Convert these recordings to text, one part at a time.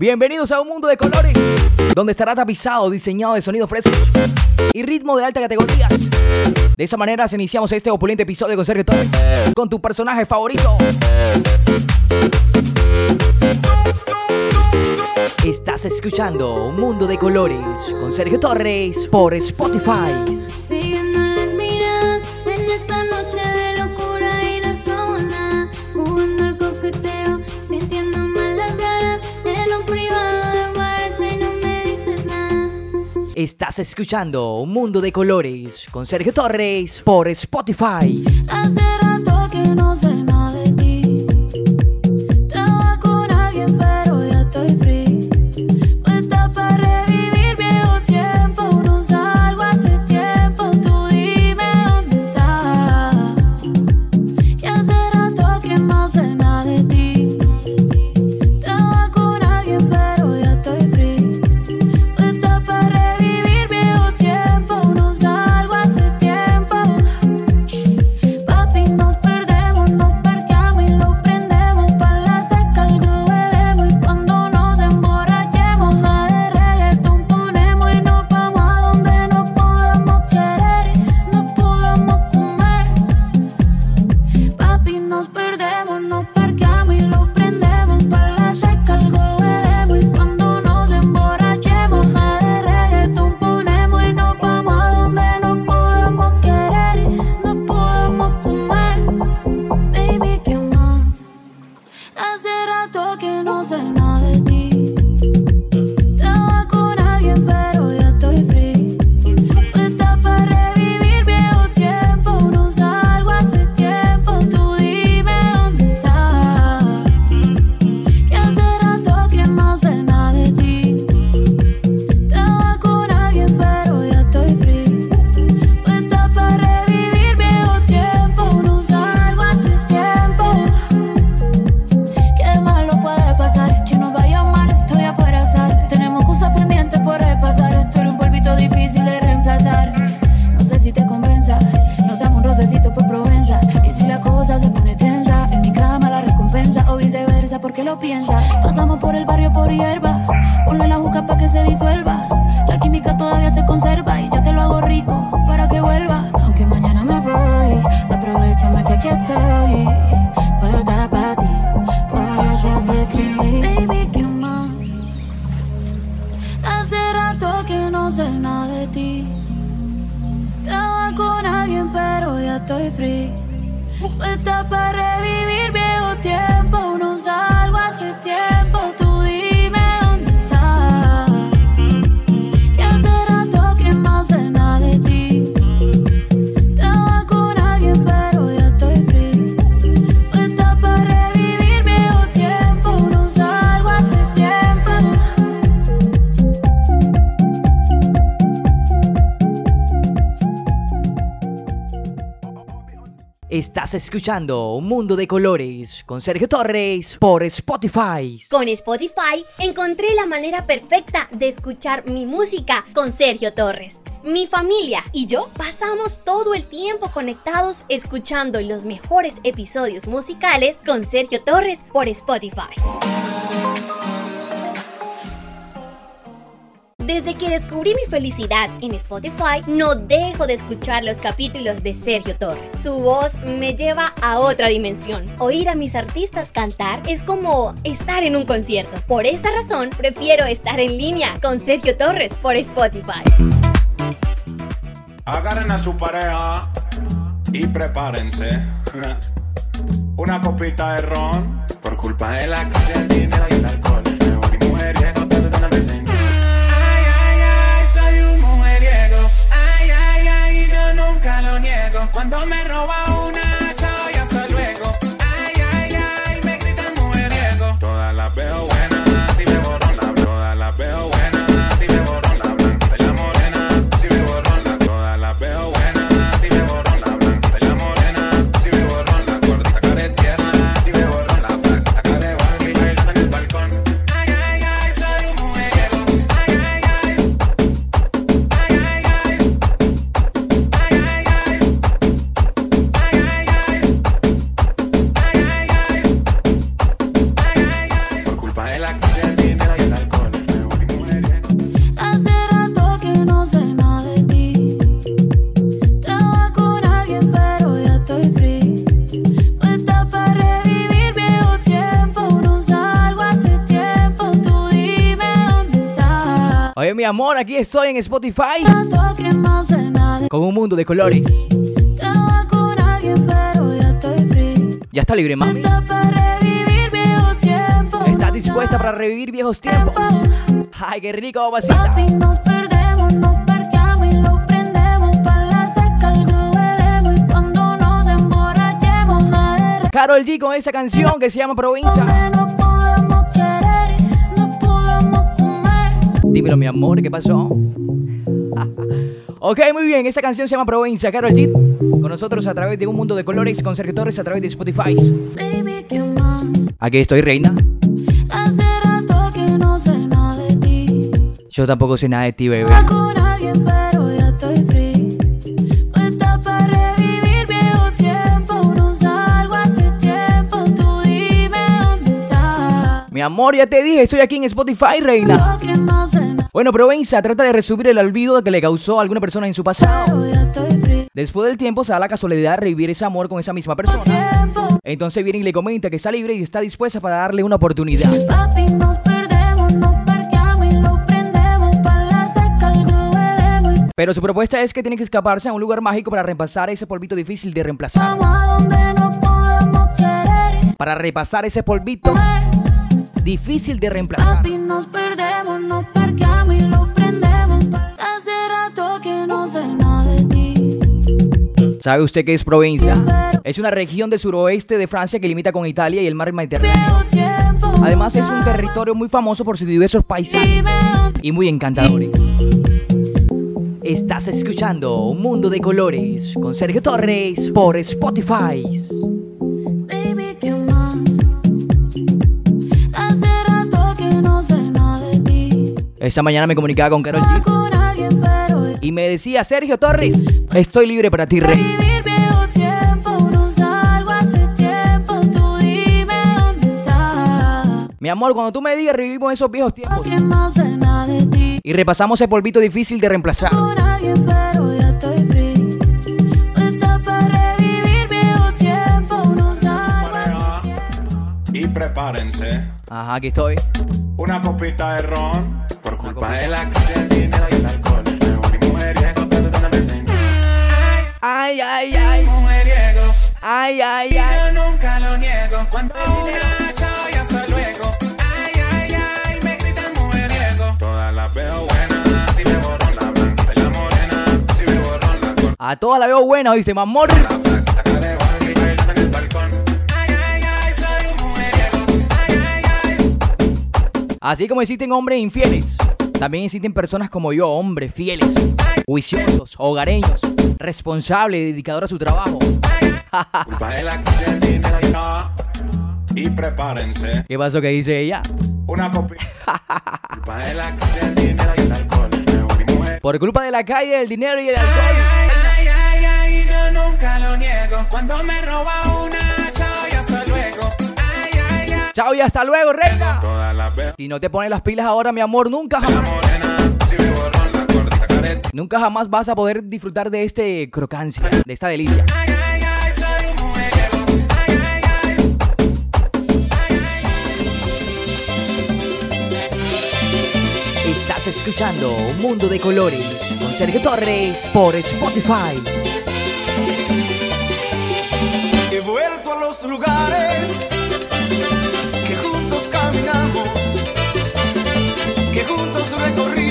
Bienvenidos a un mundo de colores, donde estará tapizado, diseñado de sonidos frescos y ritmo de alta categoría. De esa manera iniciamos este opulente episodio con Sergio Torres, con tu personaje favorito. Estás escuchando Un Mundo de Colores con Sergio Torres por Spotify. Estás escuchando Un Mundo de Colores con Sergio Torres por Spotify. Que no Estás escuchando Un Mundo de Colores con Sergio Torres por Spotify. Con Spotify encontré la manera perfecta de escuchar mi música con Sergio Torres. Mi familia y yo pasamos todo el tiempo conectados escuchando los mejores episodios musicales con Sergio Torres por Spotify. Desde que descubrí mi felicidad en Spotify, no dejo de escuchar los capítulos de Sergio Torres. Su voz me lleva a otra dimensión. Oír a mis artistas cantar es como estar en un concierto. Por esta razón, prefiero estar en línea con Sergio Torres por Spotify. Agarren a su pareja y prepárense. Una copita de ron por culpa de la calle, el dinero y alcohol. Amor, aquí estoy en Spotify con un mundo de colores. Ya está libre, mami. Está para revivir viejo tiempo. ¿Estás dispuesta para revivir viejos tiempos? Ay, qué rico, madre, Carol G con esa canción que se llama Provincia. Dímelo, mi amor, ¿qué pasó? ok, muy bien, esa canción se llama Provincia, Carol G. Con nosotros a través de un mundo de colores, con Sergio Torres a través de Spotify. Baby, ¿qué más? Aquí estoy, reina. Hace rato que no sé nada de ti. Yo tampoco sé nada de ti, bebé. Mi amor, ya te dije, estoy aquí en Spotify, reina. Bueno, Provenza trata de resumir el olvido que le causó a alguna persona en su pasado. Después del tiempo se da la casualidad de revivir ese amor con esa misma persona. Entonces viene y le comenta que está libre y está dispuesta para darle una oportunidad. Pero su propuesta es que tiene que escaparse a un lugar mágico para repasar ese polvito difícil de reemplazar. Para repasar ese polvito difícil de reemplazar. Papi, nos perdemos, nos parqueamos y lo prendemos. Hace rato que no sé nada de ti. ¿Sabe usted qué es Provenza? Es una región del suroeste de Francia que limita con Italia y el mar Mediterráneo. Además es un territorio muy famoso por sus diversos paisajes y muy encantadores. Estás escuchando Un Mundo de Colores con Sergio Torres por Spotify. Baby, Esta mañana me comunicaba con Carol G y me decía, Sergio Torres, estoy libre para ti, rey. Mi amor, cuando tú me digas, revivimos esos viejos tiempos y repasamos el polvito difícil de reemplazar. Tiempo. Y prepárense. Ajá, aquí estoy. Una copita de ron. Ay, ay, ay, Mujeriego. ay, ay, ay. yo nunca lo niego. Cuando una chao y hasta luego. Ay, ay, ay, me gritan mujeriego. Todas las veo buenas. Si me borro la blanca y la morena. Si me borro la corta. A todas la veo buena, dice, mi amor. La blanca de Barbie bailando en el balcón. Ay, ay, ay, soy un mujeriego. Ay, ay, ay. Así como existen hombres infieles, también existen personas como yo, hombres fieles, juiciosos, hogareños, responsables, dedicados a su trabajo. Y prepárense. ¿Qué pasó que dice ella? Una copia. Por culpa de la calle, el dinero y el alcohol. Ay, ay, ay, yo nunca lo niego. Cuando me roba una, Chao y hasta luego, reina. Si no te pones las pilas ahora, mi amor, nunca jamás, nunca jamás vas a poder disfrutar de este crocancia, de esta delicia. Estás escuchando Un Mundo de Colores con Sergio Torres por Spotify. He vuelto a los lugares que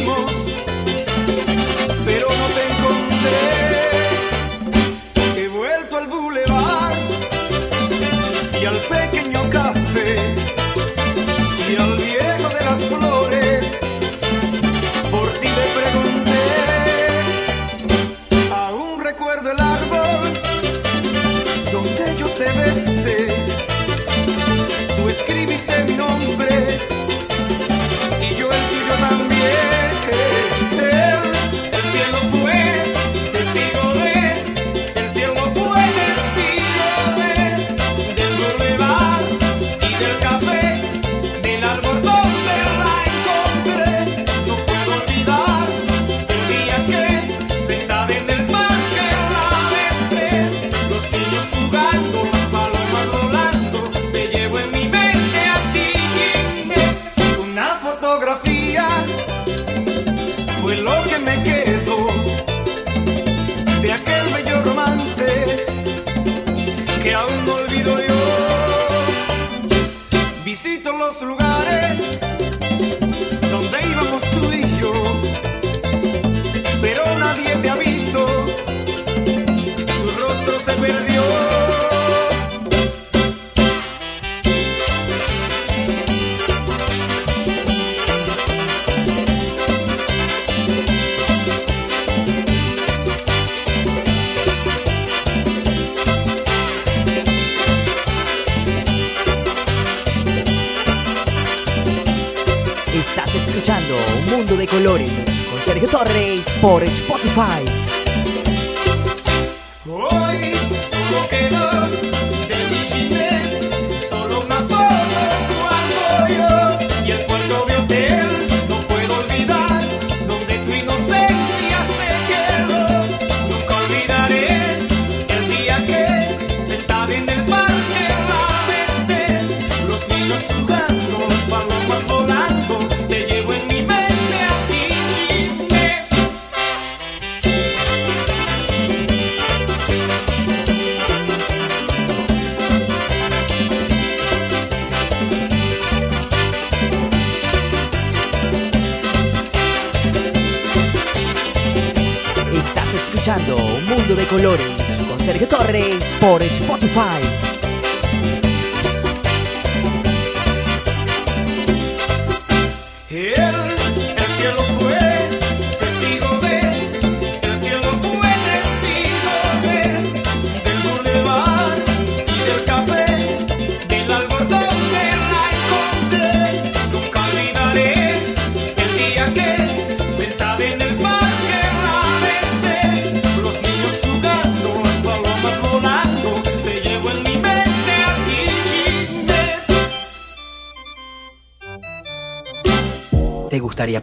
por Spotify.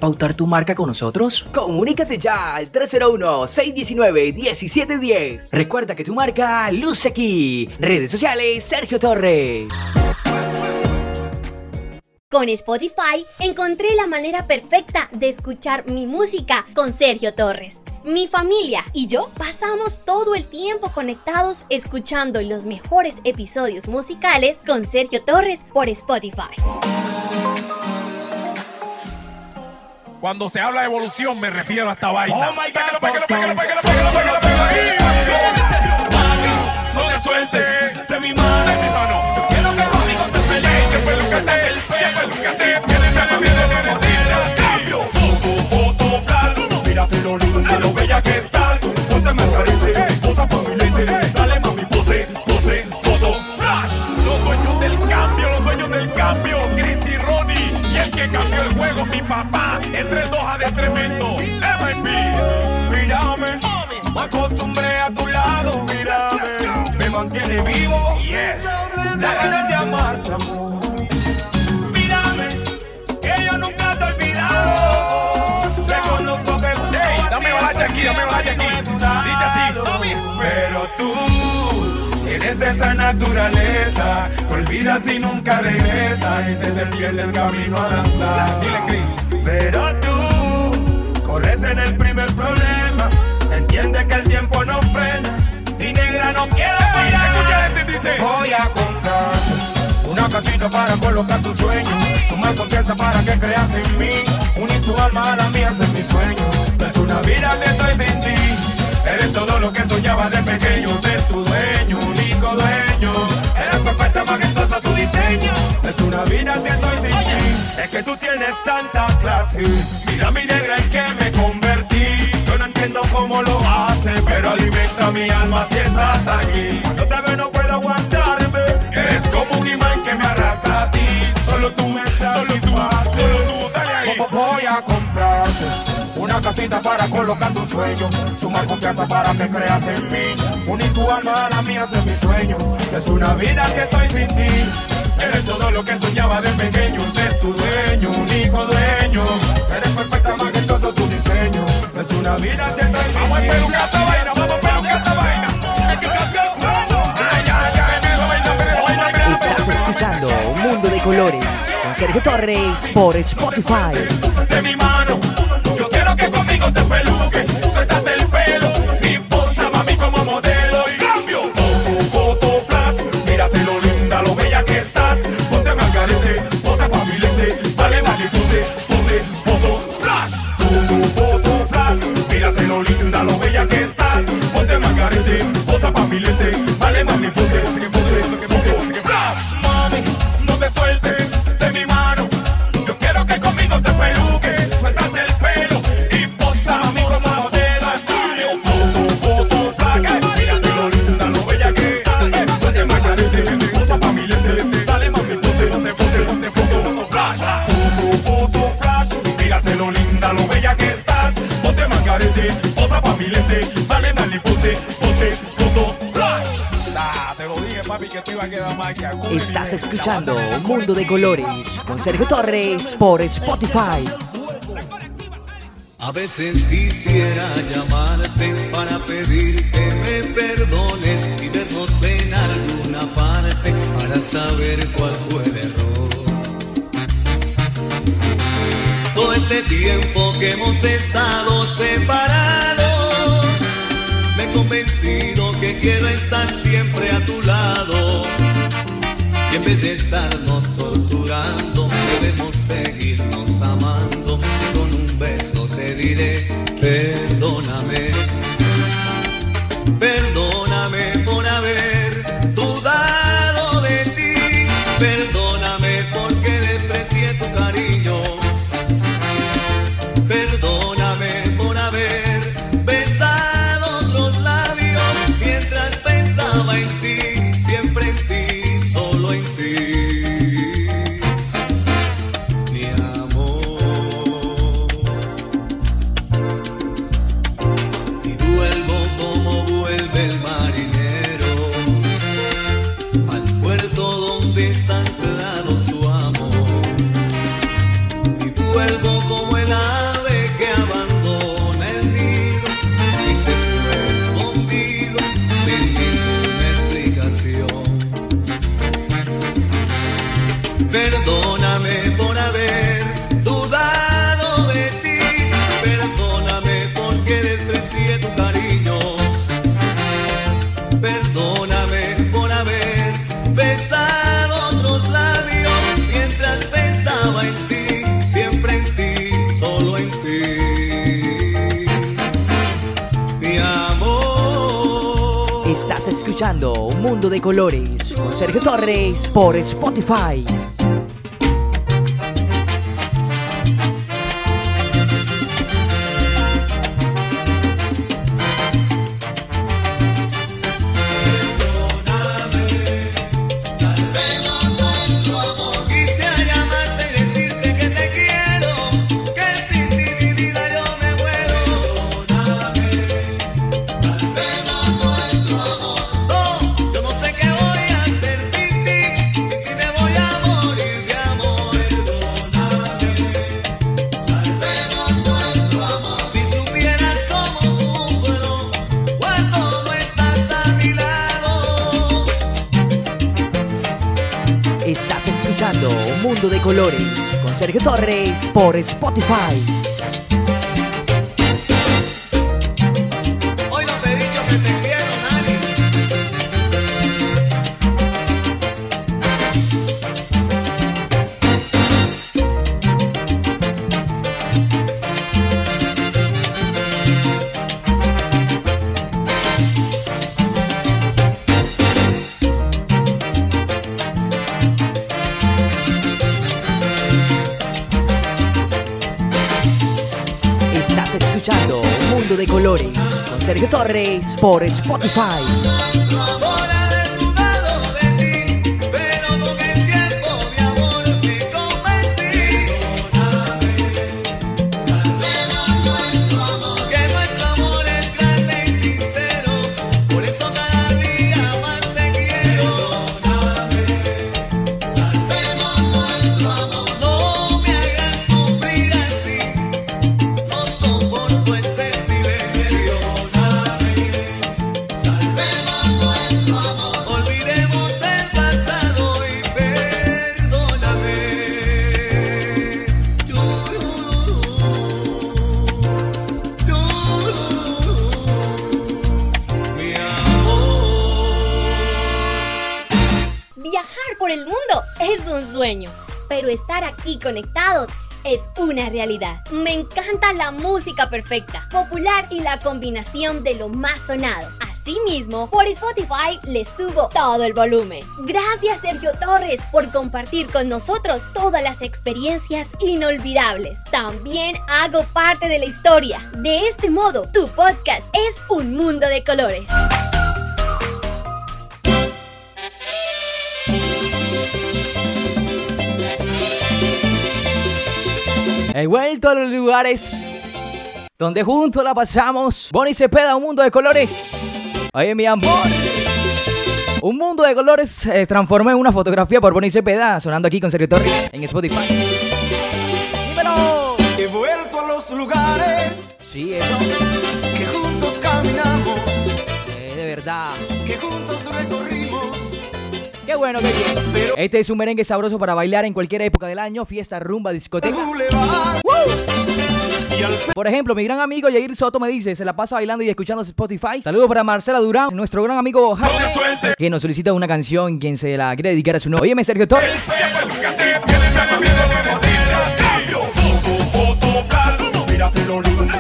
Pautar tu marca con nosotros? Comunícate ya al 301-619-1710. Recuerda que tu marca luce aquí. Redes sociales Sergio Torres. Con Spotify encontré la manera perfecta de escuchar mi música con Sergio Torres. Mi familia y yo pasamos todo el tiempo conectados escuchando los mejores episodios musicales con Sergio Torres por Spotify. Cuando se habla de evolución me refiero a esta vaina. Oh my God, Pégalo, pégalo, son- pégalo, pégalo, pégalo, pégalo ahí. No te sueltes de mi mano. De mi mano. Yo quiero que conmigo te pelees. Te- el pelo. Cambio. Foto, foto. Mírate lo lindo, lo bella que estás. Ponte margarete, posa Entre dos a de tremendo. MIP. Mírame, me acostumbré a tu lado. Mírame, me mantiene vivo. Yes. La ganas de amarte, amor. Mírame, que yo nunca te he olvidado. Reconozco que junto Ey, a dame balacha aquí, dame balacha aquí. Dice así. Pero tú tienes esa naturaleza. Te olvidas y nunca regresas. Y se te pierde el camino al andar. Dile. Pero tú corres en el primer problema. Entiende que el tiempo no frena. Y negra no quiere parar. Voy a comprar una casita para colocar tu sueño. Sumar confianza para que creas en mí. Unir tu alma a la mía, es mi sueño. Es una vida que estoy sin ti. Eres todo lo que soñaba de pequeño. Ser tu dueño, único dueño. Eres perfecta, majestuosa tu diseño. Es una vida que estoy sin ti. Es que tú tienes tanta clase. Mira mi negra en que me convertí. Yo no entiendo cómo lo haces, pero alimenta mi alma si estás aquí. Cuando te veo no puedo aguantarme. Eres como un imán que me arrastra a ti. Solo tú me Solo para colocar tu sueño. Sumar confianza para que creas en mí. Unir tu alma a la mía, es mi sueño. Es una vida si estoy sin ti. Eres todo lo que soñaba de pequeño. Ser tu dueño, único dueño. Eres perfecta, majestuoso tu diseño. Es una vida si estoy sin Vamos a ti. esta vaina, vamos a pelucar esta vaina. El que cambió el juego. Ay, ay, ay, Estás escuchando Un Mundo de Colores con Sergio Torres por Spotify. de mi mano. Que conmigo te peluque, Estás escuchando Mundo de Colores con Sergio Torres por Spotify. A veces quisiera llamarte para pedir que me perdones y vernos en alguna parte para saber cuál fue el error. Todo este tiempo que hemos estado separados, me he convencido que quiero estar siempre a tu lado en vez de estarnos colores con Sergio Torres por Spotify. Apple e Spotify. con Sergio Torres por Spotify. conectados es una realidad. Me encanta la música perfecta, popular y la combinación de lo más sonado. Asimismo, por Spotify le subo todo el volumen. Gracias Sergio Torres por compartir con nosotros todas las experiencias inolvidables. También hago parte de la historia. De este modo, tu podcast es un mundo de colores. He vuelto a los lugares donde juntos la pasamos. Bonnie Cepeda, un mundo de colores. Oye, mi amor. Un mundo de colores se eh, transformó en una fotografía por Bonnie Cepeda, sonando aquí con Sergio Torres en Spotify. ¡Dímelo! He vuelto a los lugares. Sí, eso. Que juntos caminamos. Eh, de verdad. Que juntos recorrimos. Qué bueno, bien. Este es un merengue sabroso para bailar en cualquier época del año, fiesta, rumba, discoteca. Por ejemplo, mi gran amigo Yair Soto me dice, se la pasa bailando y escuchando Spotify. Saludos para Marcela Durán, nuestro gran amigo Jaime, que nos solicita una canción quien se la quiere dedicar a su novio. Óyeme, Sergio Torres.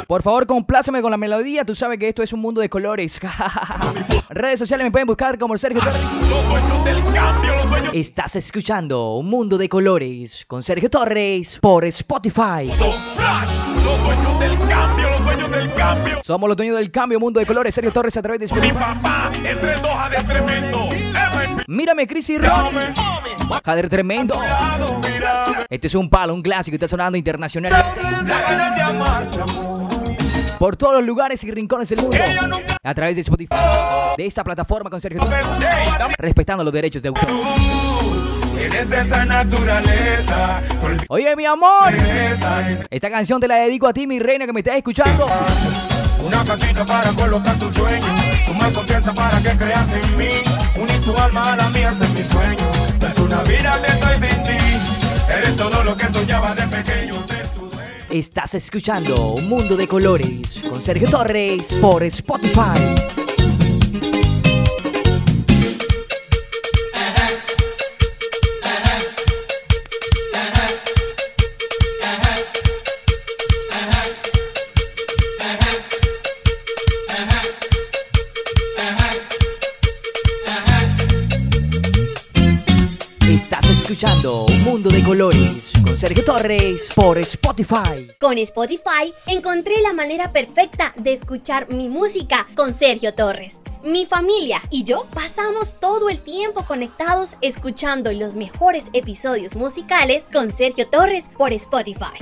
Por favor, compláceme con la melodía. Tú sabes que esto es un mundo de colores. Redes sociales me pueden buscar como Sergio Torres. Estás escuchando Un Mundo de Colores con Sergio Torres por Spotify. Somos los dueños del cambio, Mundo de Colores. Sergio Torres a través de Spotify. tremendo. Mírame, Chris y Ronnie. Jader tremendo. Este es un palo, un clásico. Está sonando internacional. Por todos los lugares y rincones del mundo. A través de Spotify. De esta plataforma con Sergio Respetando los derechos de autor. Tienes esa naturaleza. Oye, mi amor. Esta canción te la dedico a ti, mi reina, que me estás escuchando. Una casita para colocar tus sueños. Sumar confianza para que creas en mí. Unir tu alma a la mía, es mi sueño. Es una vida que estoy sin ti. Eres todo lo que soñaba de pequeño. Estás escuchando Un Mundo de Colores con Sergio Torres por Spotify. Escuchando Un Mundo de Colores con Sergio Torres por Spotify. Con Spotify encontré la manera perfecta de escuchar mi música con Sergio Torres. Mi familia y yo pasamos todo el tiempo conectados escuchando los mejores episodios musicales con Sergio Torres por Spotify.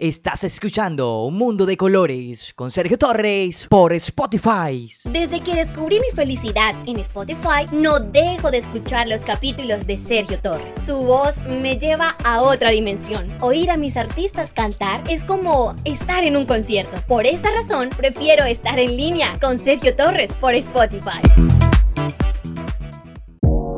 Estás escuchando Un Mundo de Colores con Sergio Torres por Spotify. Desde que descubrí mi felicidad en Spotify, no dejo de escuchar los capítulos de Sergio Torres. Su voz me lleva a otra dimensión. Oír a mis artistas cantar es como estar en un concierto. Por esta razón, prefiero estar en línea con Sergio Torres por Spotify.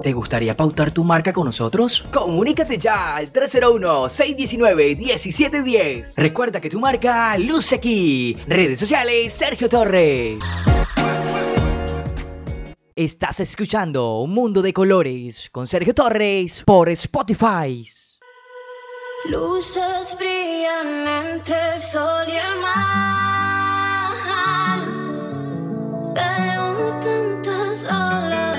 ¿Te gustaría pautar tu marca con nosotros? Comunícate ya al 301-619-1710. Recuerda que tu marca luce aquí. Redes sociales, Sergio Torres. Estás escuchando Un Mundo de Colores con Sergio Torres por Spotify. Luces brillan entre el sol y el mar. Veo tantas olas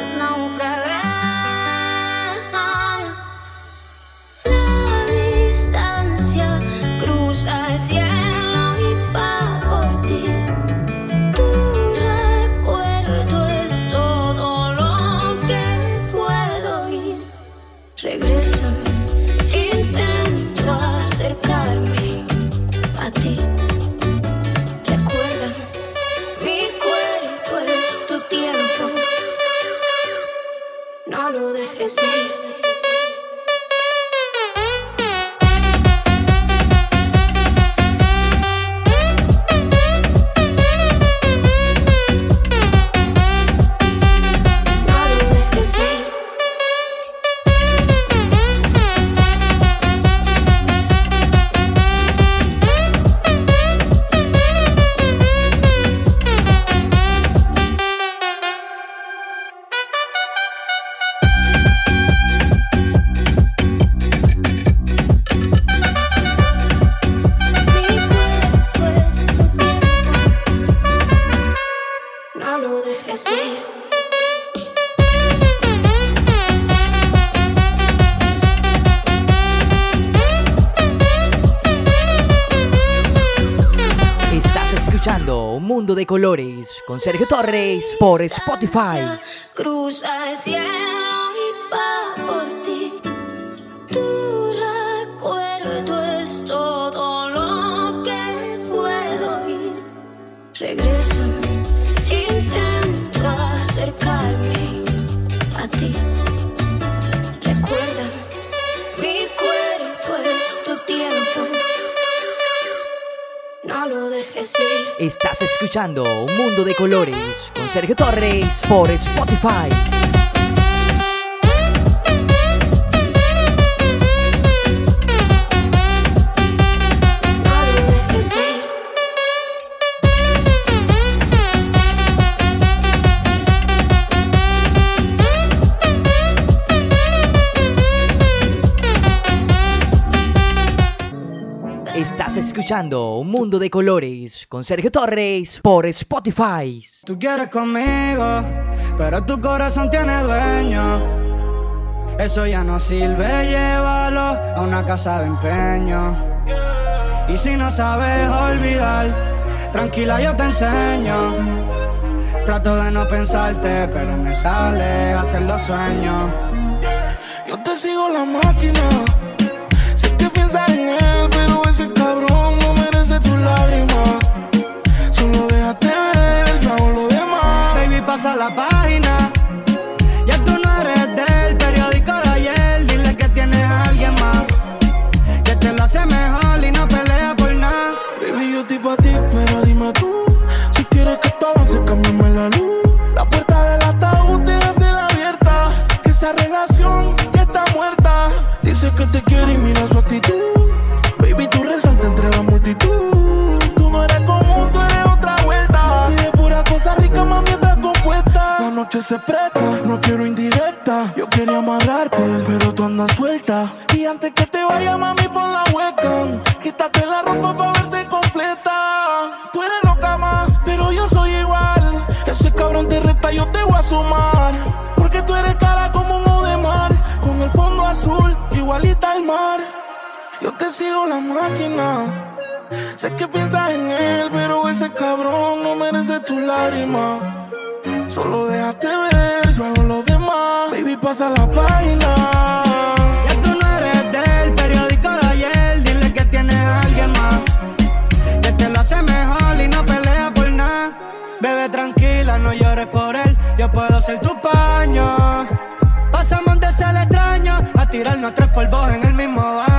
Mundo de Colores con Sergio Torres por Spotify. Cruza el cielo y va por ti. Tu recuerdo es todo lo que puedo oír. Regreso, Estás escuchando Un Mundo de Colores con Sergio Torres por Spotify. Escuchando Un Mundo de Colores con Sergio Torres por Spotify. Tú quieres conmigo, pero tu corazón tiene dueño. Eso ya no sirve, llévalo a una casa de empeño. Y si no sabes olvidar, tranquila yo te enseño. Trato de no pensarte, pero me sale hasta en los sueños. Yo te sigo la máquina. Sé que piensas en él, pero la página. Ya tú no eres del periódico de ayer. Dile que tienes a alguien más. Que te lo hace mejor y no pelea por nada. Baby, yo estoy pa' ti, pero dime tú. Si quieres que esto avance, cámbiame la luz. La puerta del ataúd déjasela abierta. Que esa relación ya está muerta. Dice que te quiere y mira su actitud. Baby, tú resaltas entre no quiero indirecta. Yo quería amarrarte, pero tú andas suelta. Y antes que te vaya, mami, pon la webcam. Quítate la ropa pa' verte completa. Tú eres loca más, pero yo soy igual. Ese cabrón te reta, yo te voy a sumar. Porque tú eres cara como un de mar. Con el fondo azul, igualita al mar. Yo te sigo la máquina. Sé que piensas en él, pero ese cabrón no merece tu lágrima. Solo déjate ver, yo hago lo demás. Baby, pasa la página. Ya tú no eres del periódico de ayer. Dile que tienes a alguien más. Que te lo hace mejor y no pelea por nada. Bebe tranquila, no llores por él. Yo puedo ser tu paño. Pasamos de ser extraño a tirarnos tres polvos en el mismo baño.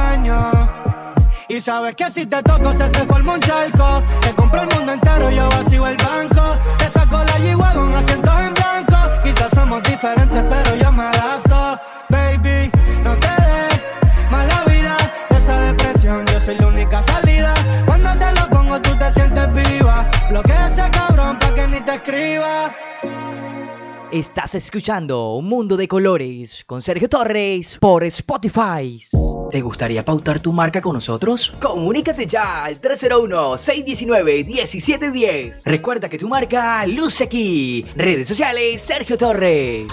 Sabes que si te toco se te forma un charco. Te compro el mundo entero, yo vacío el banco. Te saco la yigua con asientos en blanco. Quizás somos diferentes, pero yo me adapto. Baby, no te des mala vida de esa depresión. Yo soy la única salida. Cuando te lo pongo, tú te sientes viva. Bloquea ese cabrón pa' que ni te escriba. Estás escuchando Un Mundo de Colores con Sergio Torres por Spotify. ¿Te gustaría pautar tu marca con nosotros? Comunícate ya al 301-619-1710. Recuerda que tu marca luce aquí. Redes sociales Sergio Torres.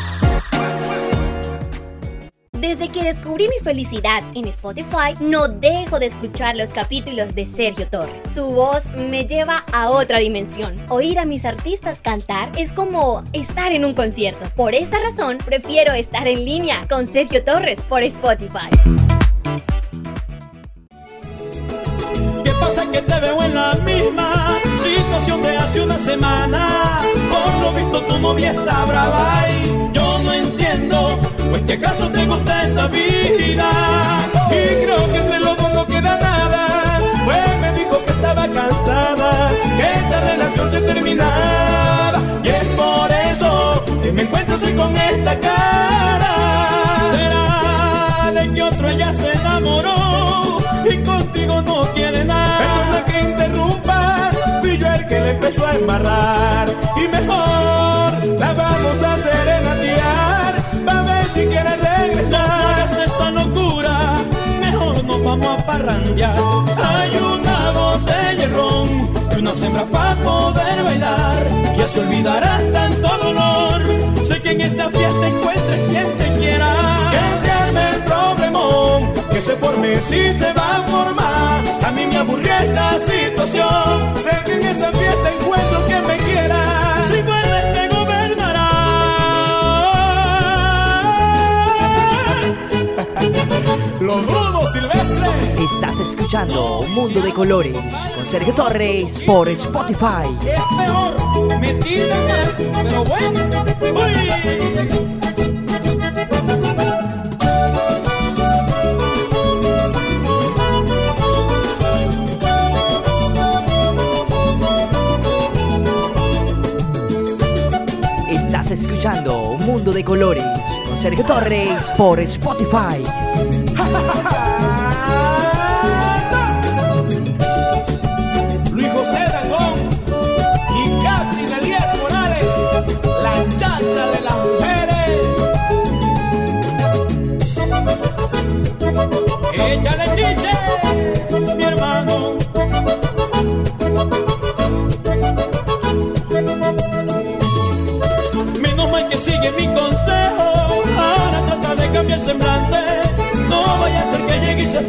Desde que descubrí mi felicidad en Spotify, no dejo de escuchar los capítulos de Sergio Torres. Su voz me lleva a otra dimensión. Oír a mis artistas cantar es como estar en un concierto. Por esta razón, prefiero estar en línea con Sergio Torres por Spotify. ¿Qué pasa que te veo en la misma situación de hace una semana? Por lo visto tu novia está brava y yo no entiendo, pues que acaso te gusta esa vida. Y creo que entre los dos no queda nada, pues me dijo que estaba cansada, que esta relación se terminaba. Y es por eso que me encuentro así con esta cara. ¿Será de que otro ella se enamoró? y contigo no quiere empezó a embarrar. Y mejor la vamos a serenatear, va a ver si quiere regresar. No esa locura, mejor nos vamos a parrandear. Hay una botella de ron y una sembra para poder bailar. Ya se olvidará tanto dolor. Sé que en esta fiesta encuentres quien te quiera. Que te el problemón que se forme si se va a formar. A mí me aburrió esta situación. Sé que en esa fiesta encuentro quien me quiera. Si vuelves te gobernará. Los rudos silvestres. Estás escuchando Un Mundo de Colores con Sergio Torres por Spotify. Es peor, me tiran más, pero bueno. Uy. escuchando Un Mundo de Colores con Sergio Torres por Spotify.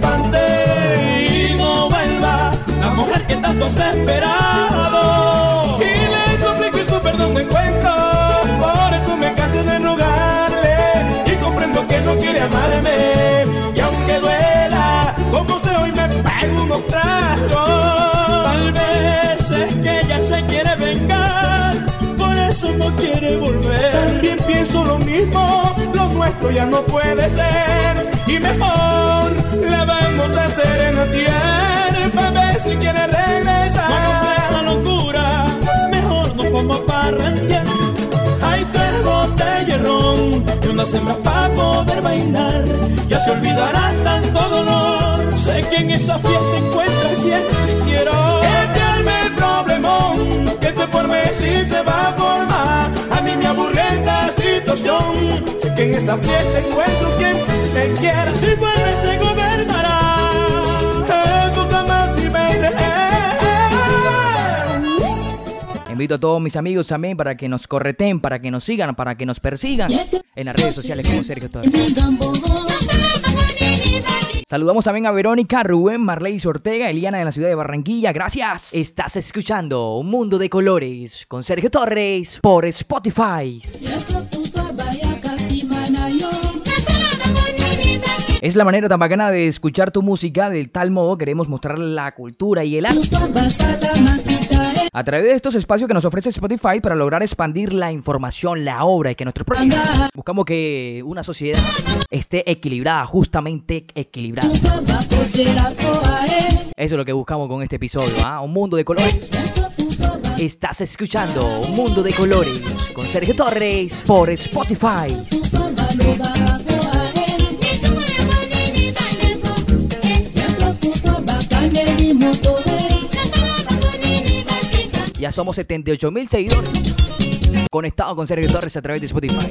Y se. Y no vuelva la mujer que tanto has esperado. Y le suplico su perdón de encuentro. Por eso me canso de rogarle. Y comprendo que no quiere amarme. Y aunque duela, como se hoy me pego unos tragos. Tal vez es que ella se quiere vengar. Por eso no quiere volver. También pienso lo mismo. Lo nuestro ya no puede ser. Y mejor hacer en la tierra. Si quiere regresar. Cuando sea esa locura, mejor nos vamos a parrandear. Hay tres botellas de ron y una hembras para poder bailar. Ya se olvidará tanto dolor. Sé que en esa fiesta encuentras quien te quiero. Evitarme el problemón que se forme si se va a formar. A mí me aburre esta situación. Sé que en esa fiesta encuentro quien me quiera. Si vuelves te gobernará. Invito a todos mis amigos también para que nos correten, para que nos sigan, para que nos persigan en las redes sociales como Sergio Torres. Saludamos también a Verónica, Rubén, Marley Ortega, Eliana de la ciudad de Barranquilla. Gracias. Estás escuchando Un Mundo de Colores con Sergio Torres por Spotify. Es la manera tan bacana de escuchar tu música, de tal modo queremos mostrar la cultura y el arte. A través de estos espacios que nos ofrece Spotify para lograr expandir la información, la obra y que nuestros proyectos buscamos que una sociedad esté equilibrada, justamente equilibrada. Eso es lo que buscamos con este episodio, ¿ah? Un mundo de colores. Estás escuchando Un Mundo de Colores con Sergio Torres por Spotify. Ya somos 78 mil seguidores conectados con Sergio Torres a través de Spotify.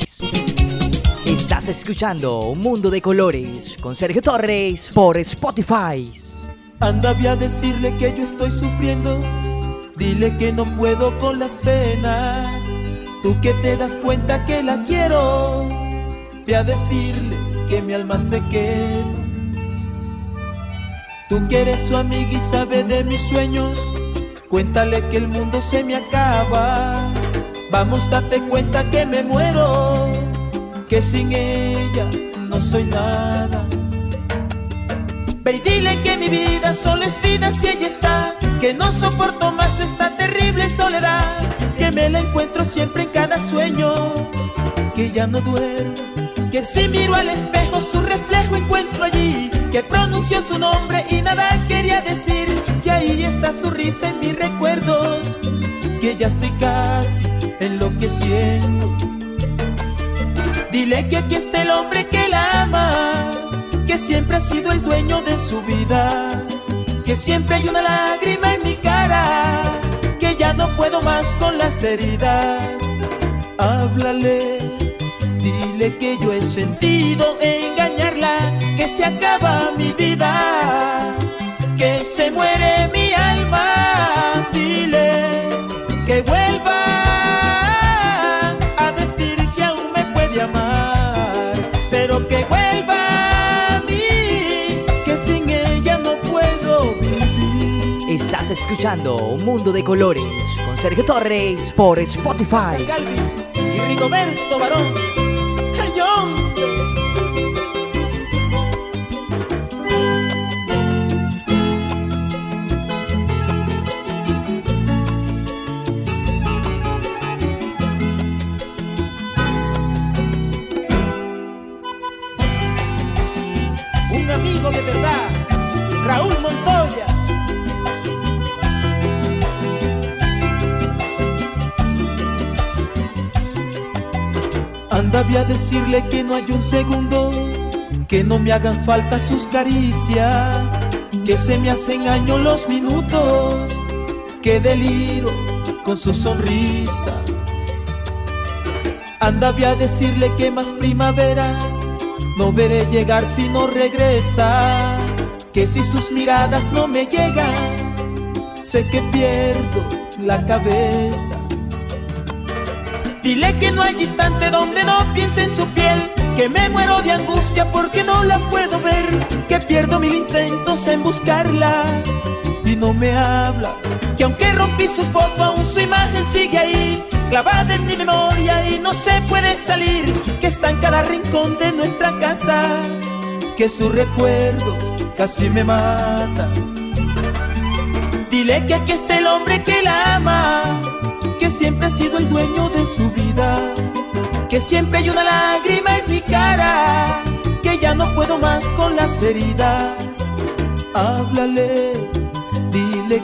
Estás escuchando Un Mundo de Colores con Sergio Torres por Spotify. Anda, ve a decirle que yo estoy sufriendo. Dile que no puedo con las penas. Tú que te das cuenta que la quiero. Ve a decirle que mi alma se quema. Tú que eres su amiga y sabe de mis sueños. Cuéntale que el mundo se me acaba. Vamos, date cuenta que me muero. Que sin ella no soy nada. Ve y dile que mi vida solo es vida si ella está. Que no soporto más esta terrible soledad. Que me la encuentro siempre en cada sueño. Que ya no duermo. Que si miro al espejo su reflejo encuentro allí. Que pronunció su nombre y nada quería decir. Que ahí está su risa en mis recuerdos. Que ya estoy casi enloqueciendo. Dile que aquí está el hombre que la ama, que siempre ha sido el dueño de su vida, que siempre hay una lágrima en mi cara, que ya no puedo más con las heridas. Háblale, dile que yo he sentido engañarla, que se acaba mi vida, que se muere mi alma. Dile que vuelva a decir que aún me puede amar, pero que vuelva a mí, que sin ella no puedo vivir. Estás escuchando Un Mundo de Colores con Sergio Torres por Spotify. Galvis y Rigoberto Barón. De verdad, Raúl Montoya. Anda, voy a decirle que no hay un segundo que no me hagan falta sus caricias, que se me hacen años los minutos, que deliro con su sonrisa. Anda, voy a decirle que más primaveras no veré llegar si no regresa, que si sus miradas no me llegan, sé que pierdo la cabeza. Dile que no hay instante donde no piense en su piel, que me muero de angustia porque no la puedo ver, que pierdo mil intentos en buscarla y no me habla, que aunque rompí su foto aún su imagen sigue ahí, clavada en mi memoria y no se puede salir, que está en cada rincón de nuestra casa, que sus recuerdos casi me matan. Dile que aquí está el hombre que la ama, que siempre ha sido el dueño de su vida, que siempre hay una lágrima en mi cara, que ya no puedo más con las heridas. Háblale,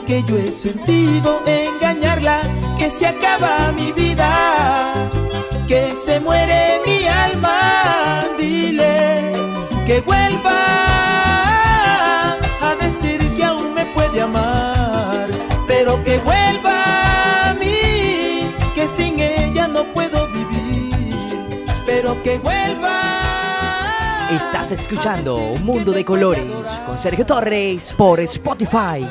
que yo he sentido engañarla, que se acaba mi vida, que se muere mi alma. Dile que vuelva a decir que aún me puede amar, pero que vuelva a mí, que sin ella no puedo vivir, pero que vuelva. Estás escuchando Un Mundo de Colores con Sergio Torres por Spotify.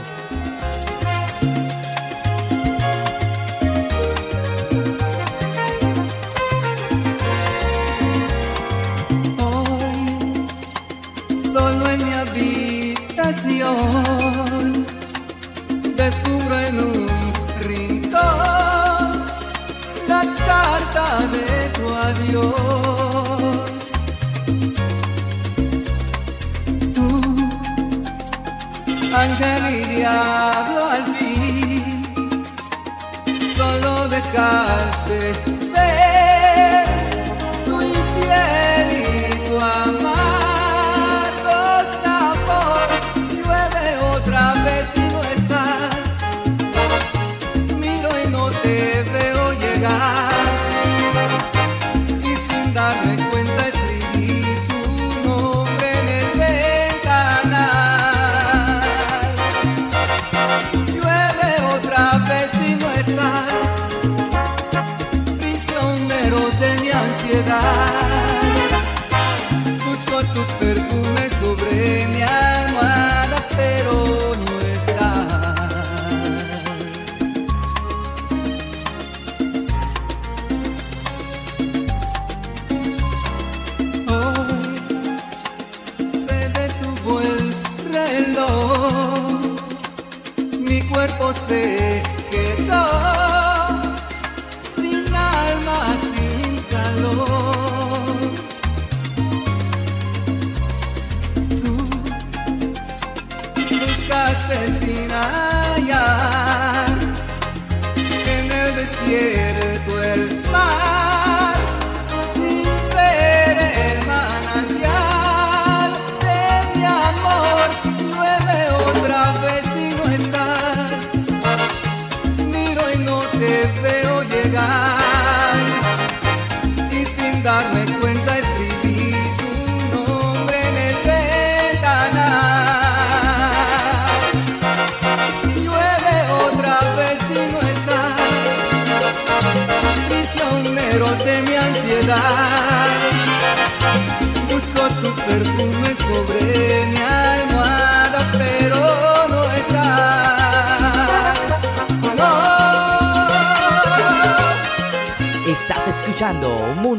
Adiós. Tú, ángel al fin, solo dejaste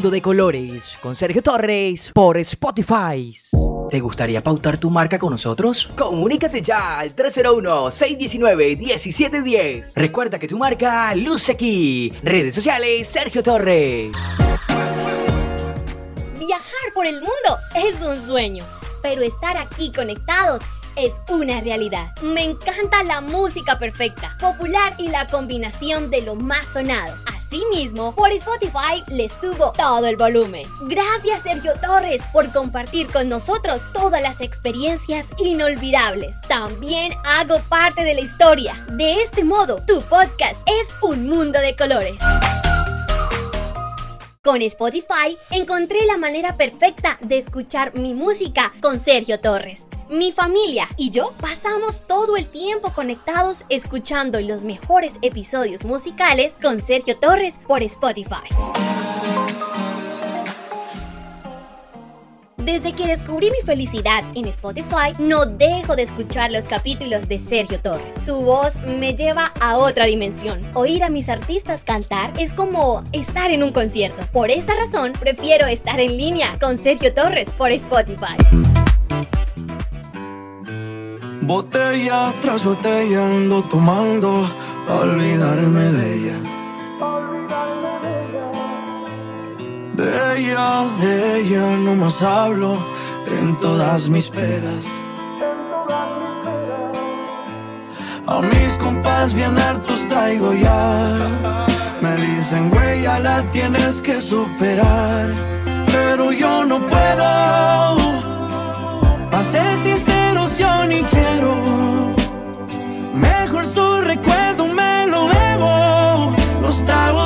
Mundo de Colores con Sergio Torres por Spotify. ¿Te gustaría pautar tu marca con nosotros? Comunícate ya al 301-619-1710. Recuerda que tu marca luce aquí. Redes sociales Sergio Torres. Viajar por el mundo es un sueño, pero estar aquí conectados es una realidad. Me encanta la música perfecta, popular y la combinación de lo más sonado. Asimismo, por Spotify le subo todo el volumen. Gracias Sergio Torres por compartir con nosotros todas las experiencias inolvidables. También hago parte de la historia. De este modo, tu podcast es un mundo de colores. Con Spotify encontré la manera perfecta de escuchar mi música con Sergio Torres. Mi familia y yo pasamos todo el tiempo conectados escuchando los mejores episodios musicales con Sergio Torres por Spotify. Desde que descubrí mi felicidad en Spotify, no dejo de escuchar los capítulos de Sergio Torres. Su voz me lleva a otra dimensión. Oír a mis artistas cantar es como estar en un concierto. Por esta razón, prefiero estar en línea con Sergio Torres por Spotify. Botella tras botella ando tomando olvidarme de ella. De ella, de ella no más hablo en todas mis pedas. A mis compas bien hartos traigo ya. Me dicen, güey, ya la tienes que superar. Pero yo no puedo. A ser sinceros, yo ni quiero. Mejor su recuerdo me lo bebo. Los tragos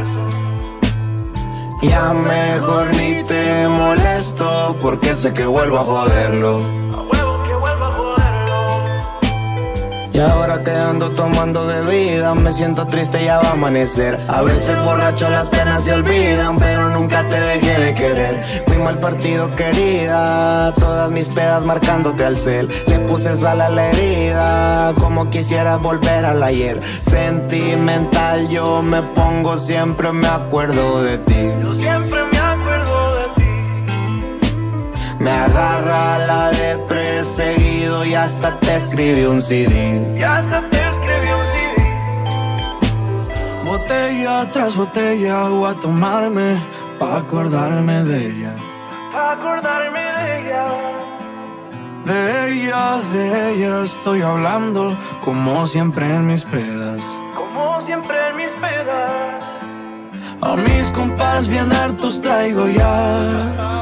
Ya mejor ni te molesto, porque sé que vuelvo a joderlo. Ahora que ando tomando bebida, me siento triste, ya va a amanecer. A veces borracho las penas se olvidan, pero nunca te dejé de querer. Fui mal partido, querida, todas mis pedas marcándote al cel. Le puse sal a la herida, como quisiera volver al ayer. Sentimental, yo me pongo, siempre me acuerdo de ti. Me agarra la de perseguido y hasta te escribí un CD. Y hasta te escribí un CD. Botella tras botella voy a tomarme pa' acordarme de ella. Pa' acordarme de ella. De ella, de ella estoy hablando como siempre en mis pedas. Como siempre en mis pedas. A mis compas bien hartos traigo ya.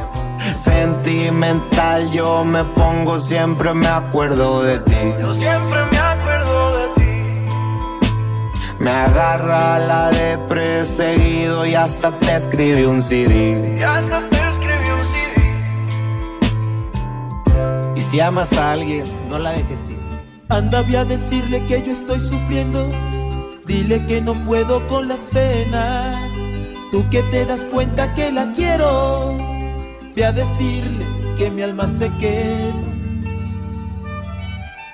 Sentimental yo me pongo, siempre me acuerdo de ti. Yo siempre me acuerdo de ti. Me agarra la de perseguido y hasta te escribí un CD. Y hasta te escribí un CD. Y si amas a alguien, no la dejes ir. Anda, ve a decirle que yo estoy sufriendo. Dile que no puedo con las penas. Tú que te das cuenta que la quiero. Ve a decirle que mi alma se queda.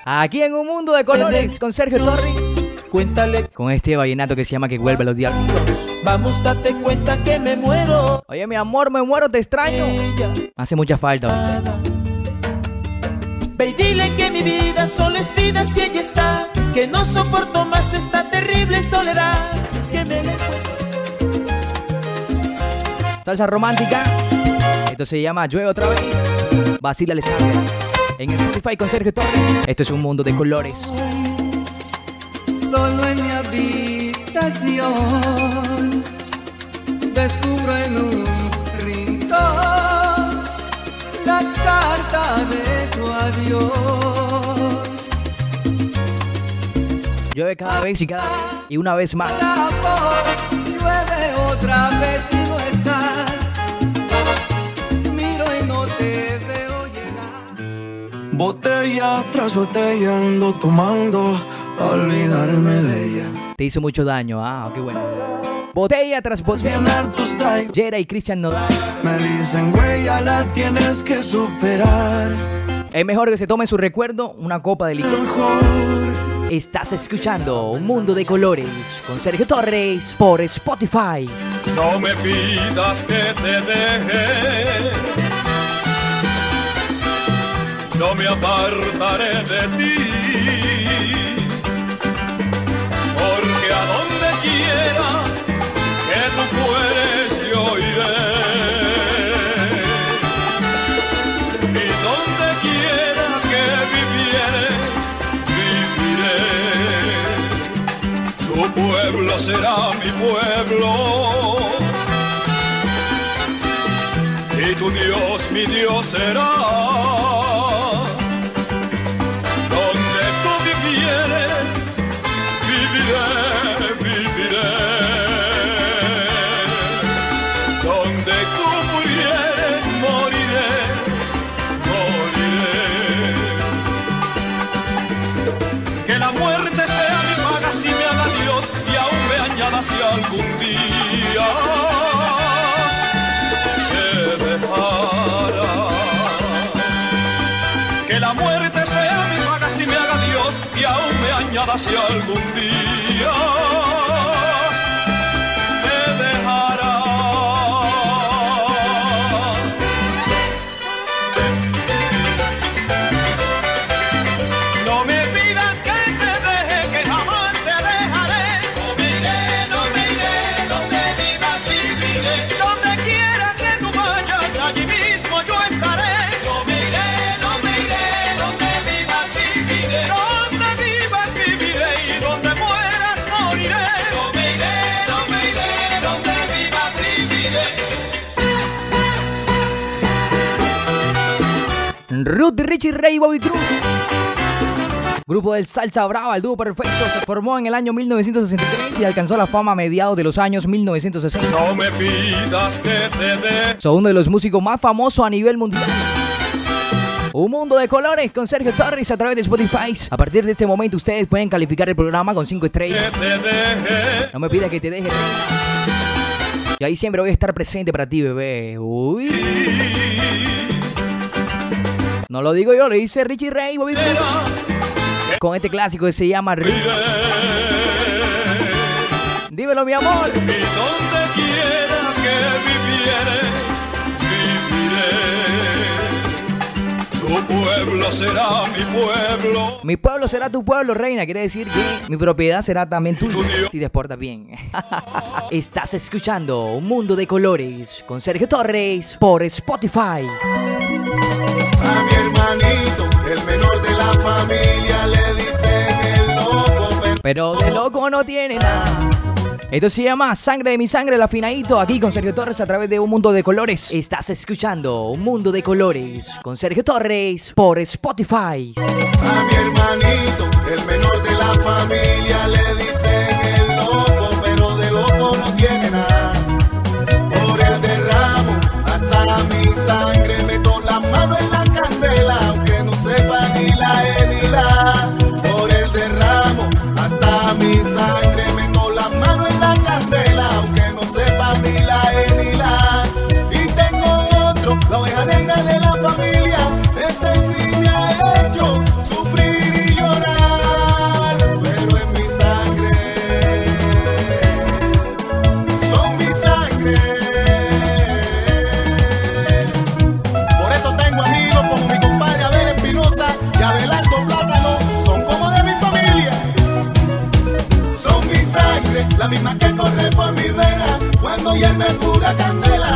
Aquí en un mundo de colores con Sergio Torres. Cuéntale, Con este vallenato que se llama Que vuelve los diablos. vamos, date cuenta que me muero. Oye, mi amor, me muero, te extraño. Ella, Hace mucha falta. Ve y dile que mi vida solo es vida si ella está. Que no soporto más esta terrible soledad. Que me le Salsa romántica. Esto se llama Llueve otra vez. Basila Alessandra. En Spotify con Sergio Torres. Esto es un mundo de colores. Solo en mi habitación descubro en un rincón la carta de tu adiós. Llueve cada vez y cada vez. Y una vez más. Llueve otra vez Botella tras botella ando tomando a olvidarme de ella. Te hizo mucho daño. Ah, qué bueno. Botella tras botella. Jera y Cristian Nodal. Me dicen, güey, ya la tienes que superar. Es mejor que se tome su recuerdo una copa de licor. Estás escuchando Un Mundo de Colores con Sergio Torres por Spotify. No me pidas que te deje. No me apartaré de ti. Porque a donde quiera que tú fueres yo iré. Y donde quiera que vivieres, viviré. Tu pueblo será mi pueblo. Y tu Dios mi Dios será. Si algún día Richie Ray Bobby Cruz. Grupo del Salsa Brava, el dúo perfecto, se formó en el año 1963 y alcanzó la fama a mediados de los años 1960. No me pidas que te dé. Son uno de los músicos más famosos a nivel mundial. Un mundo de colores con Sergio Torres a través de Spotify. A partir de este momento ustedes pueden calificar el programa con 5 estrellas. No me pidas que te deje. Y ahí siempre voy a estar presente para ti, bebé. Uy. No lo digo yo, lo dice Richie Ray, Bobby. Con este clásico que se llama Ri- Dímelo, mi amor. Y donde quiera que vivieres, viviré. Tu pueblo será mi pueblo. Mi pueblo será tu pueblo, reina. Quiere decir que mi propiedad será también tuya. Si te portas bien. Estás escuchando Un Mundo de Colores con Sergio Torres por Spotify. A mi hermanito, el menor de la familia, le dicen el loco, pero Pero de loco no tiene nada. Esto se llama Sangre de mi sangre, el afinadito, aquí con Sergio Torres a través de Un Mundo de Colores. Estás escuchando Un Mundo de Colores con Sergio Torres por Spotify. a mi hermanito, el menor de la familia, le dicen hierve pura candela,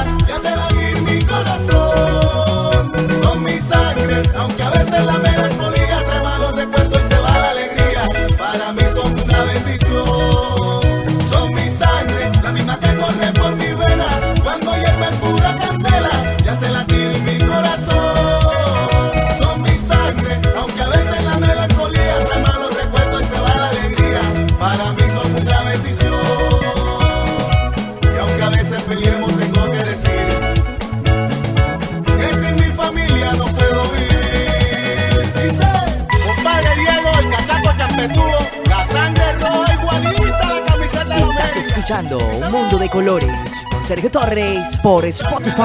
Mundo de Colores Sergio Torres por Spotify.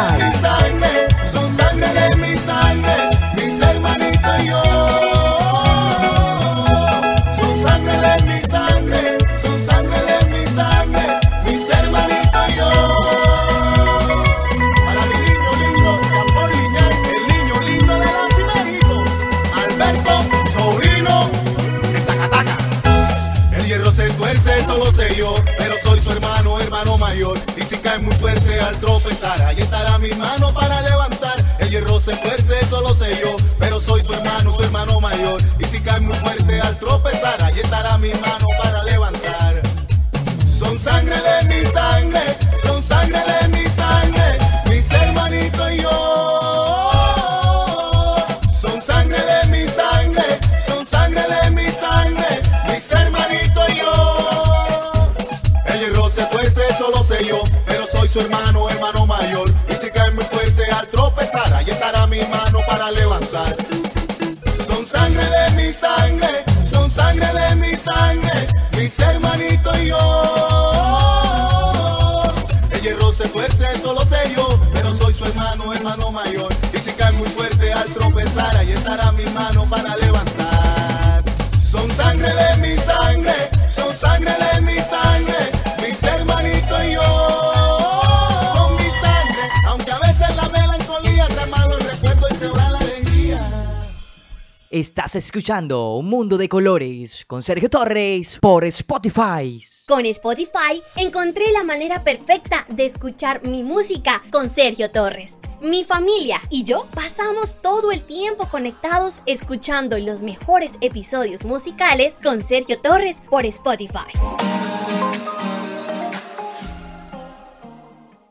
Escuchando Un Mundo de Colores con Sergio Torres por Spotify. Con Spotify encontré la manera perfecta de escuchar mi música con Sergio Torres. Mi familia y yo pasamos todo el tiempo conectados escuchando los mejores episodios musicales con Sergio Torres por Spotify.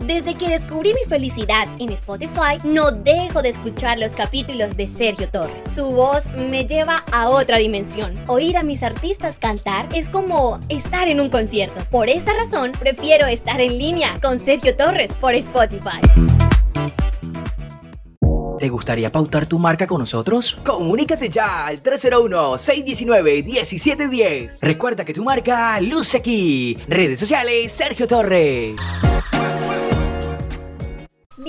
Desde que descubrí mi felicidad en Spotify, no dejo de escuchar los capítulos de Sergio Torres. Su voz me lleva a otra dimensión. Oír a mis artistas cantar es como estar en un concierto. Por esta razón, prefiero estar en línea con Sergio Torres por Spotify. ¿Te gustaría pautar tu marca con nosotros? Comunícate ya al 301-619-1710. Recuerda que tu marca luce aquí. Redes sociales, Sergio Torres.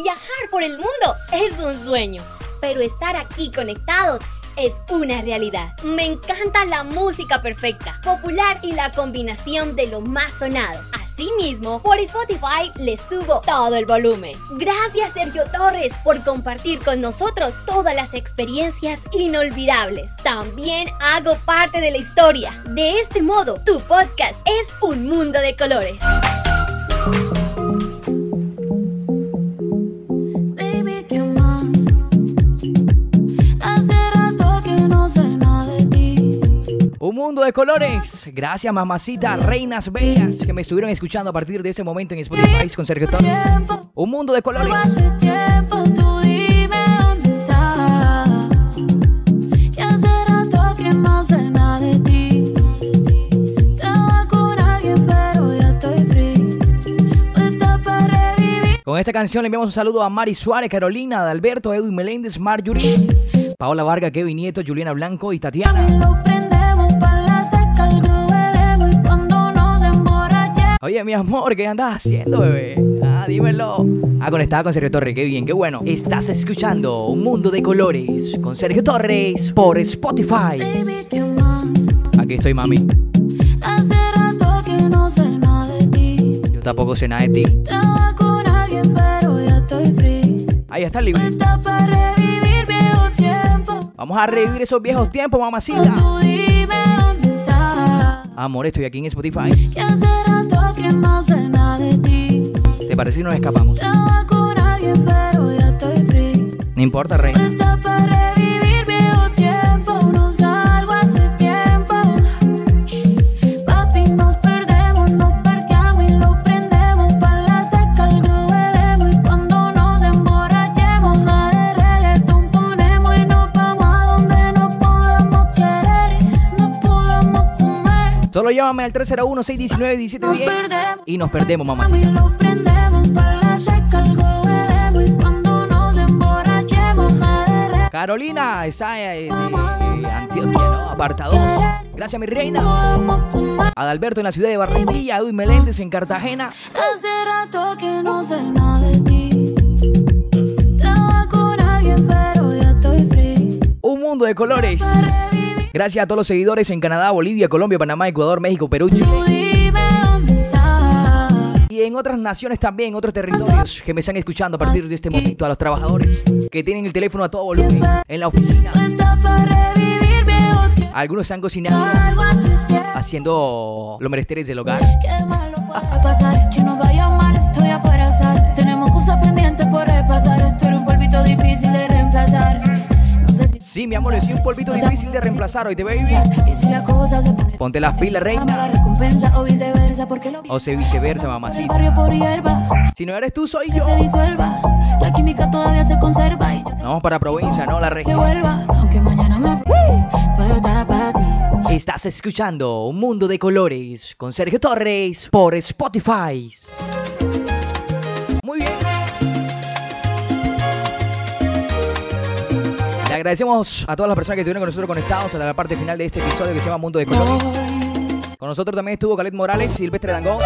Viajar por el mundo es un sueño, pero estar aquí conectados es una realidad. Me encanta la música perfecta, popular y la combinación de lo más sonado. Asimismo, por Spotify le subo todo el volumen. Gracias Sergio Torres por compartir con nosotros todas las experiencias inolvidables. También hago parte de la historia. De este modo, tu podcast es un mundo de colores. Un mundo de colores. Gracias, mamacita, reinas bellas que me estuvieron escuchando a partir de ese momento en Spotify con Sergio Torres. Un mundo de colores. Con esta canción le enviamos un saludo a Mari Suárez, Carolina, Adalberto, Edwin Meléndez, Marjorie, Paola Varga, Kevin Nieto, Juliana Blanco y Tatiana. Oye, mi amor, ¿qué andas haciendo, bebé? Ah, dímelo. Ah, conectada con Sergio Torres, qué bien, qué bueno. Estás escuchando Un Mundo de Colores con Sergio Torres por Spotify. Aquí estoy, mami. Hace rato que no sé nada de ti. Yo tampoco sé nada de ti. Estaba con alguien, pero ya estoy free. Ahí está el libro. Vamos a revivir esos viejos tiempos, mamacita. Amor, estoy aquí en Spotify. Que hace rato que no sé de ti. ¿Te parece si nos escapamos? No importa, reina. Solo llámame al 301-619-1710 y nos perdemos, mamá. Carolina está eh, de Antioquia, ¿no? Aparta 2. Gracias, mi reina. Adalberto en la ciudad de Barranquilla, Edwin Meléndez en Cartagena. Hace rato que no sé nada de ti. Estaba con alguien, pero ya estoy free. Un mundo de colores. Gracias a todos los seguidores en Canadá, Bolivia, Colombia, Panamá, Ecuador, México, Perú, Chile. Y en otras naciones también, otros territorios que me están escuchando a partir de este momento, a los trabajadores que tienen el teléfono a todo volumen en la oficina. Algunos están cocinando, haciendo los menesteres del hogar. Tenemos cosas pendientes por repasar, esto era un polvito difícil Sí, mi amor, es un polvito difícil de reemplazar hoy, te baby. se Ponte las pilas, la reina. o sea, viceversa, mamacita. Si no eres tú, soy yo. se la química todavía se conserva Vamos para provincia, no la región. Estás escuchando Un Mundo de Colores con Sergio Torres por Spotify. Agradecemos a todas las personas que estuvieron con nosotros conectados hasta la parte final de este episodio que se llama Mundo de Colores. Con nosotros también estuvo Calet Morales, Silvestre Dangó,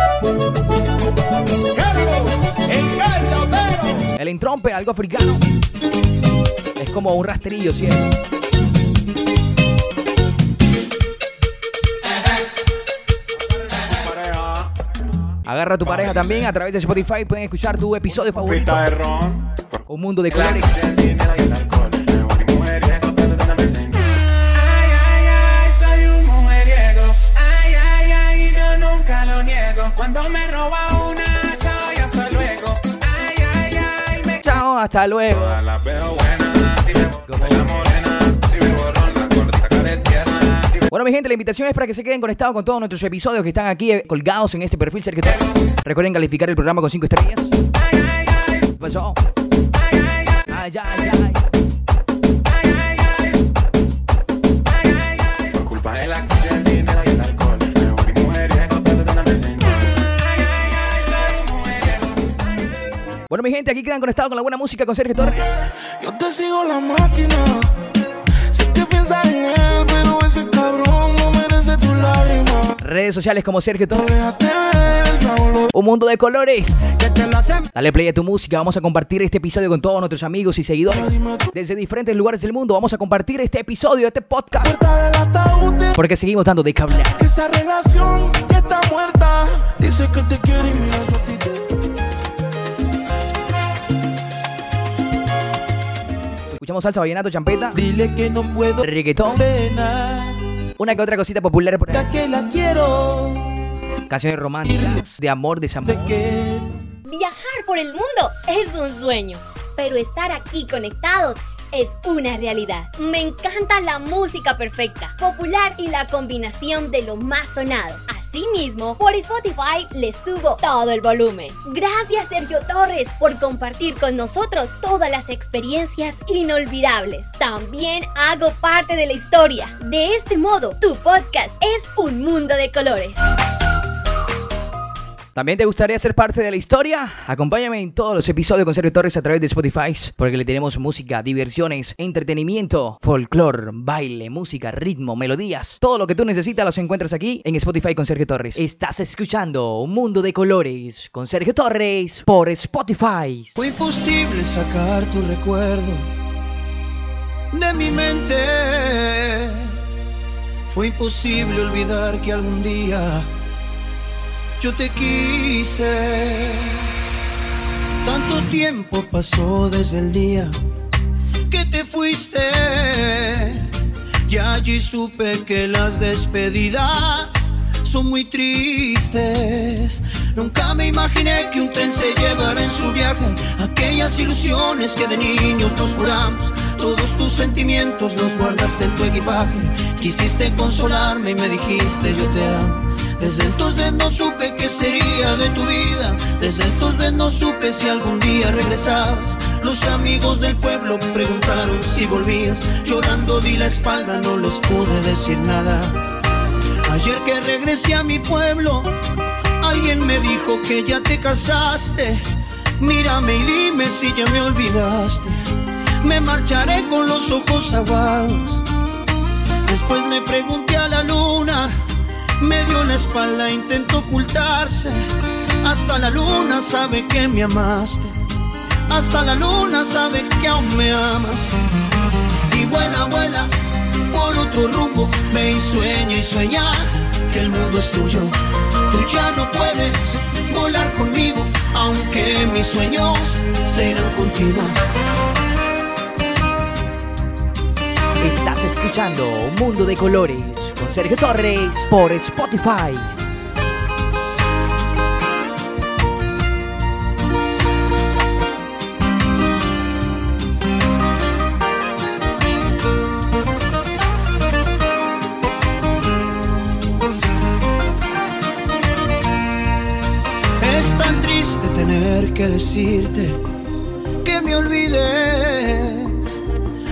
el cachotero. el intrompe, algo africano. Es como un rastrillo, ¿cierto? Pareja, Agarra a tu pareja también a través de Spotify. Pueden escuchar tu episodio favorito. Un mundo de colores. Cuando me roba una, chao y hasta luego. Ay, ay, ay, me Chao, hasta luego. Todas las veo buenas, si me la morena, si me borrón, la corta si me Bueno, mi gente, la invitación es para que se queden conectados con todos nuestros episodios que están aquí eh, colgados en este perfil Sergio Torres. Recuerden calificar el programa con 5 estrellas. ¿Qué pasó? Ay, ay, ay. Por culpa de la Bueno, mi gente, aquí quedan conectados con la buena música con Sergio Torres. Yo te sigo la máquina. Sé que piensas en él, pero ese cabrón no merece tu lágrima. Redes sociales como Sergio Torres. que Un mundo de colores. que. Dale play a tu música. Vamos a compartir este episodio con todos nuestros amigos y seguidores. Desde diferentes lugares del mundo vamos a compartir este episodio, este podcast. Porque seguimos dando de qué hablar. que esa relación está muerta. Dice que te quiere y mira su actitud. Escuchamos salsa, vallenato, champeta, Dile que no puedo reggaetón, penas, una que otra cosita popular por ahí. ya que la quiero. Canciones románticas, de amor, desamor. que Viajar por el mundo es un sueño, pero estar aquí conectados es una realidad. Me encanta la música perfecta, popular y la combinación de lo más sonado. Asimismo, por Spotify le subo todo el volumen. Gracias Sergio Torres por compartir con nosotros todas las experiencias inolvidables. También hago parte de la historia. De este modo, tu podcast es un mundo de colores. ¿También te gustaría ser parte de la historia? Acompáñame en todos los episodios con Sergio Torres a través de Spotify, porque le tenemos música, diversiones, entretenimiento, folclore, baile, música, ritmo, melodías. Todo lo que tú necesitas los encuentras aquí en Spotify con Sergio Torres. Estás escuchando Un Mundo de Colores con Sergio Torres por Spotify. Fue imposible sacar tu recuerdo de mi mente. Fue imposible olvidar que algún día yo te quise. Tanto tiempo pasó desde el día que te fuiste. Y allí supe que las despedidas son muy tristes. Nunca me imaginé que un tren se llevara en su viaje aquellas ilusiones que de niños nos juramos. Todos tus sentimientos los guardaste en tu equipaje. Quisiste consolarme y me dijiste yo te amo. Desde entonces no supe qué sería de tu vida. Desde entonces no supe si algún día regresabas. Los amigos del pueblo preguntaron si volvías. Llorando di la espalda, no les pude decir nada. Ayer que regresé a mi pueblo, alguien me dijo que ya te casaste. Mírame y dime si ya me olvidaste. Me marcharé con los ojos aguados. Después le pregunté a la luna, me dio la espalda, intentó ocultarse. Hasta la luna sabe que me amaste. hasta la luna sabe que aún me amas. Y vuela, vuela por otro rumbo, ve y y sueña que el mundo es tuyo. Tú ya no puedes volar conmigo, aunque mis sueños serán contigo. Estás escuchando Un Mundo de Colores con Sergio Torres por Spotify. Es tan triste tener que decirte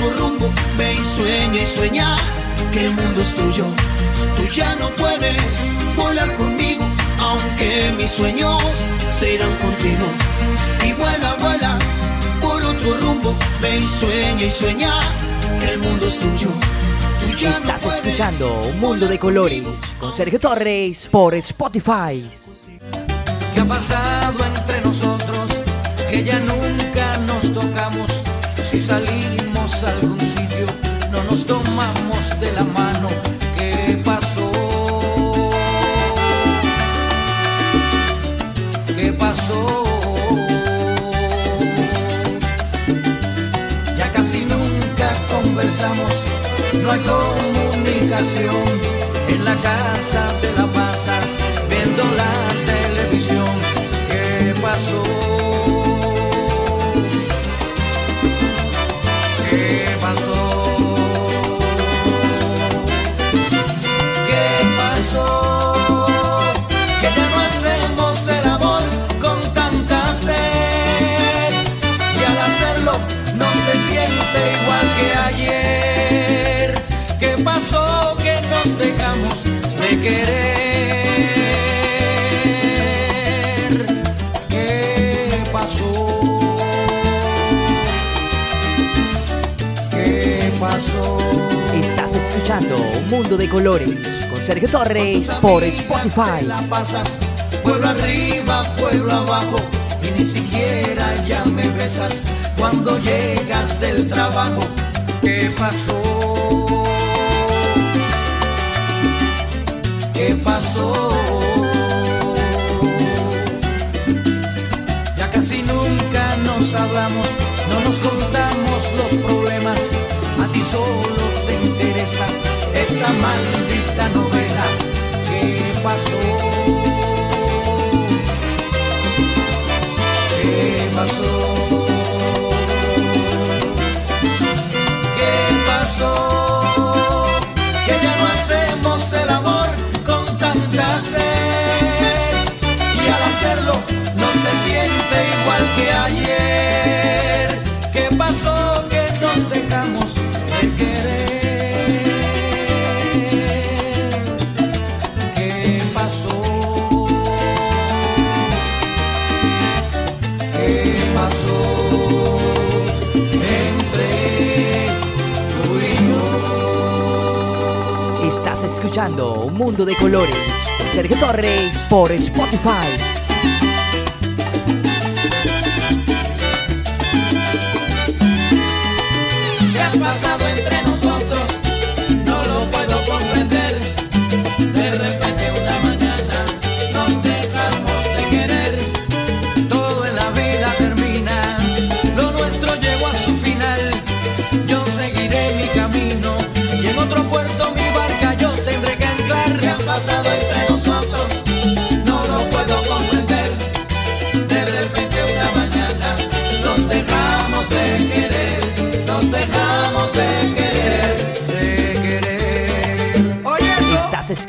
otro rumbo, ve y sueña y sueña que el mundo es tuyo. Tú ya no puedes volar conmigo, aunque mis sueños se irán contigo. Y vuela, vuela por otro rumbo, ve y sueña y sueña que el mundo es tuyo. Tú ya no Estás escuchando Un Mundo de Colores con Sergio Torres por Spotify. ¿Qué ha pasado entre nosotros? Que ya nunca nos tocamos. Si salimos a algún sitio, no nos tomamos de la mano. ¿Qué pasó? ¿Qué pasó? Ya casi nunca conversamos, no hay comunicación. En la casa te la pasas viendo la Mundo de Colores con Sergio Torres por Spotify. La pasas pueblo arriba, pueblo abajo y ni siquiera ya me besas cuando llegas del trabajo. ¿Qué pasó? ¿Qué pasó? Ya casi nunca nos hablamos, no nos contamos los problemas. Esa maldita novela. ¿Qué pasó? ¿Qué pasó? ¿Qué pasó? Que ya no hacemos el amor con tanta sed y al hacerlo no se siente igual que ayer. Un Mundo de Colores Sergio Torres por Spotify.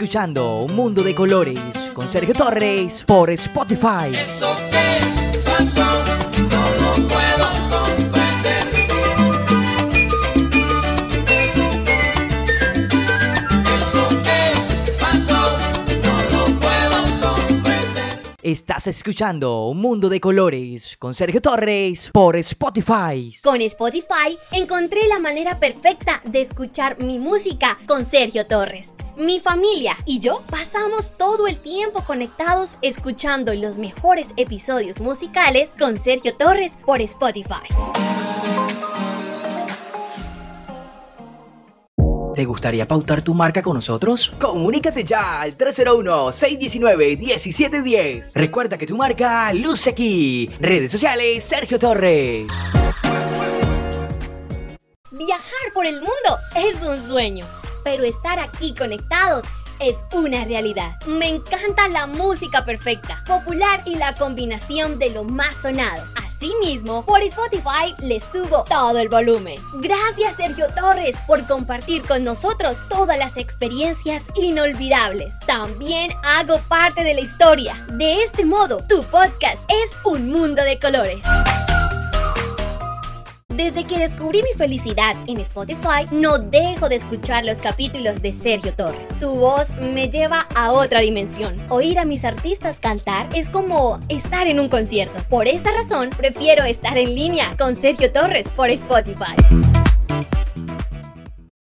Escuchando Un Mundo de Colores con Sergio Torres por Spotify. Eso que pasó no lo puedo comprender. Eso que pasó no lo puedo comprender. Estás escuchando Un Mundo de Colores con Sergio Torres por Spotify. Con Spotify encontré la manera perfecta de escuchar mi música con Sergio Torres. Mi familia y yo pasamos todo el tiempo conectados escuchando los mejores episodios musicales con Sergio Torres por Spotify. ¿Te gustaría pautar tu marca con nosotros? Comunícate ya al 301-619-1710. Recuerda que tu marca luce aquí. Redes sociales, Sergio Torres. Viajar por el mundo es un sueño, pero estar aquí conectados es una realidad. Me encanta la música perfecta, popular y la combinación de lo más sonado. Asimismo, por Spotify le subo todo el volumen. Gracias Sergio Torres por compartir con nosotros todas las experiencias inolvidables. También hago parte de la historia. De este modo, tu podcast es un mundo de colores. Desde que descubrí mi felicidad en Spotify, no dejo de escuchar los capítulos de Sergio Torres. Su voz me lleva a otra dimensión. Oír a mis artistas cantar es como estar en un concierto. Por esta razón, prefiero estar en línea con Sergio Torres por Spotify.